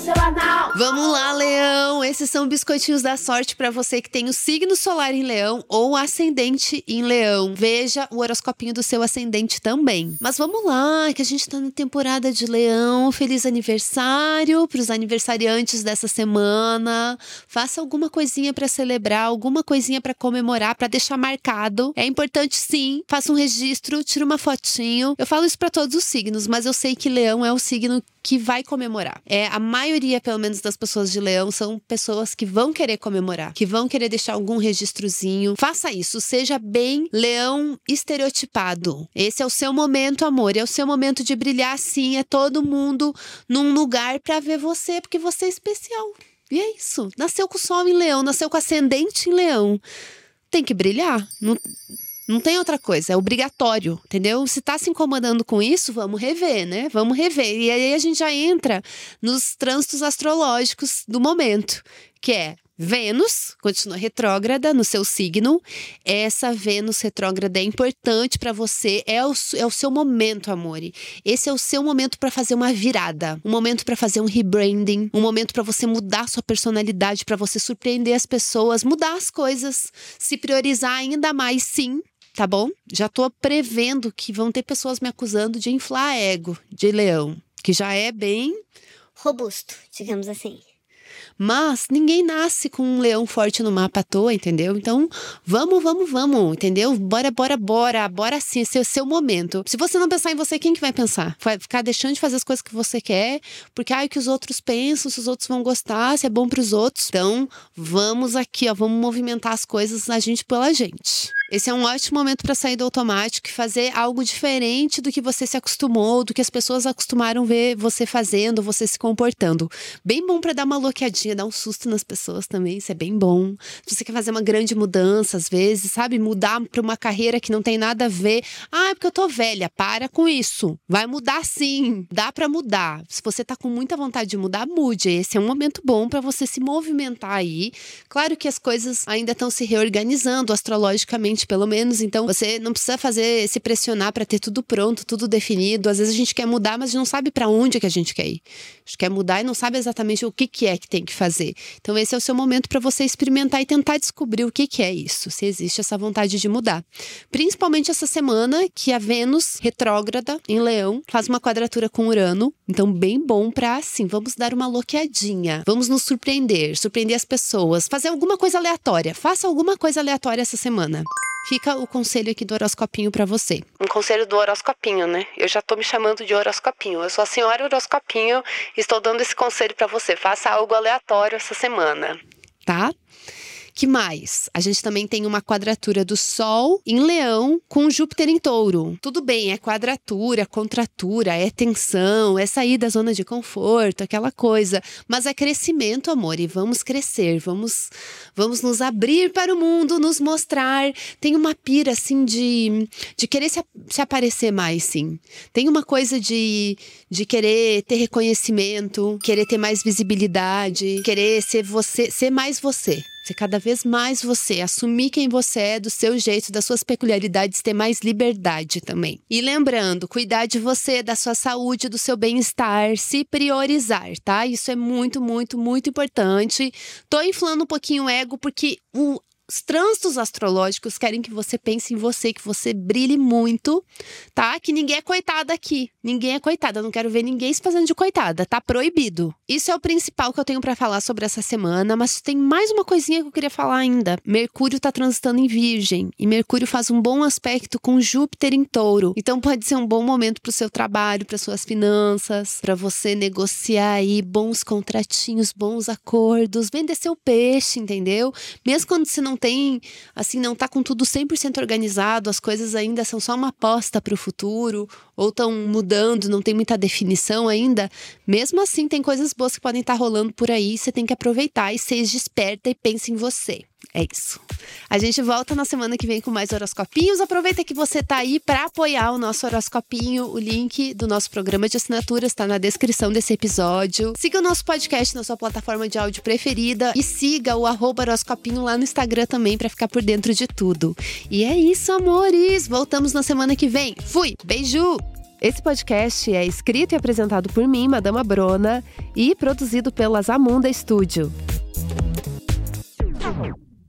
seu anal. Vamos lá, Leão! Esses são biscoitinhos da sorte para você que tem o signo solar em Leão ou ascendente em Leão. Veja o horoscopinho do seu ascendente também. Mas vamos lá, que a gente tá na temporada de Leão. Feliz aniversário para os aniversariantes dessa semana. Faça alguma coisinha para celebrar, alguma coisinha para comemorar, para deixar marcado. É importante sim. Faça um registro, tira uma fotinho. Eu falo isso para todos os signos, mas eu sei que Leão é o signo que vai comemorar. É a maioria, pelo menos, das pessoas de Leão são pessoas que vão querer comemorar, que vão querer deixar algum registrozinho. Faça isso, seja bem Leão estereotipado. Esse é o seu momento, amor, é o seu momento de brilhar sim, é todo mundo num lugar para ver você, porque você é especial. E é isso. Nasceu com o sol em Leão, nasceu com ascendente em Leão. Tem que brilhar. Não, não tem outra coisa, é obrigatório, entendeu? Se tá se incomodando com isso, vamos rever, né? Vamos rever. E aí a gente já entra nos trânsitos astrológicos do momento, que é Vênus continua retrógrada no seu signo. Essa Vênus retrógrada é importante para você, é o, é o seu momento, amore. Esse é o seu momento para fazer uma virada, um momento para fazer um rebranding, um momento para você mudar sua personalidade, para você surpreender as pessoas, mudar as coisas, se priorizar ainda mais, sim, tá bom? Já tô prevendo que vão ter pessoas me acusando de inflar ego de leão, que já é bem robusto, digamos assim. Mas ninguém nasce com um leão forte no mapa à toa, entendeu? Então, vamos, vamos, vamos, entendeu? Bora, bora, bora, bora sim, esse é o seu momento. Se você não pensar em você, quem que vai pensar? Vai ficar deixando de fazer as coisas que você quer, porque ai, o que os outros pensam, se os outros vão gostar, se é bom para os outros. Então, vamos aqui, ó, vamos movimentar as coisas a gente pela gente. Esse é um ótimo momento para sair do automático e fazer algo diferente do que você se acostumou, do que as pessoas acostumaram ver você fazendo, você se comportando. Bem bom para dar uma bloqueadinha, dar um susto nas pessoas também, isso é bem bom. Se você quer fazer uma grande mudança, às vezes, sabe? Mudar para uma carreira que não tem nada a ver. Ah, é porque eu tô velha. Para com isso. Vai mudar sim. Dá para mudar. Se você tá com muita vontade de mudar, mude. Esse é um momento bom para você se movimentar aí. Claro que as coisas ainda estão se reorganizando astrologicamente pelo menos. Então, você não precisa fazer se pressionar para ter tudo pronto, tudo definido. Às vezes a gente quer mudar, mas não sabe para onde é que a gente quer ir. A gente quer mudar e não sabe exatamente o que, que é que tem que fazer. Então, esse é o seu momento para você experimentar e tentar descobrir o que, que é isso, se existe essa vontade de mudar. Principalmente essa semana que a Vênus retrógrada em Leão faz uma quadratura com Urano. Então, bem bom para assim, vamos dar uma loqueadinha, vamos nos surpreender, surpreender as pessoas, fazer alguma coisa aleatória. Faça alguma coisa aleatória essa semana. Fica o conselho aqui do horoscopinho para você. Um conselho do horoscopinho, né? Eu já tô me chamando de horoscopinho. Eu sou a senhora horoscopinho e estou dando esse conselho para você. Faça algo aleatório essa semana, tá? Que mais? A gente também tem uma quadratura do Sol em Leão com Júpiter em Touro. Tudo bem, é quadratura, contratura, é tensão, é sair da zona de conforto, aquela coisa. Mas é crescimento, amor, e vamos crescer, vamos, vamos nos abrir para o mundo, nos mostrar. Tem uma pira, assim, de, de querer se, se aparecer mais, sim. Tem uma coisa de, de querer ter reconhecimento, querer ter mais visibilidade, querer ser você, ser mais você ser cada vez mais você, assumir quem você é, do seu jeito, das suas peculiaridades, ter mais liberdade também. E lembrando, cuidar de você, da sua saúde, do seu bem-estar, se priorizar, tá? Isso é muito, muito, muito importante. Tô inflando um pouquinho o ego porque o os trânsitos astrológicos querem que você pense em você, que você brilhe muito, tá? Que ninguém é coitada aqui. Ninguém é coitada. Não quero ver ninguém se fazendo de coitada. Tá proibido. Isso é o principal que eu tenho para falar sobre essa semana, mas tem mais uma coisinha que eu queria falar ainda. Mercúrio tá transitando em Virgem e Mercúrio faz um bom aspecto com Júpiter em Touro. Então pode ser um bom momento para o seu trabalho, para suas finanças, para você negociar aí bons contratinhos, bons acordos, vender seu peixe, entendeu? Mesmo quando você não tem, assim, não tá com tudo 100% organizado, as coisas ainda são só uma aposta para o futuro, ou estão mudando, não tem muita definição ainda, mesmo assim tem coisas boas que podem estar tá rolando por aí, você tem que aproveitar e seja esperta e pense em você. É isso. A gente volta na semana que vem com mais horoscopinhos. Aproveita que você tá aí para apoiar o nosso horoscopinho. O link do nosso programa de assinaturas está na descrição desse episódio. Siga o nosso podcast na sua plataforma de áudio preferida e siga o horoscopinho lá no Instagram também para ficar por dentro de tudo. E é isso, amores. Voltamos na semana que vem. Fui. Beijo. Esse podcast é escrito e apresentado por mim, Madama Brona e produzido pela Zamunda Studio.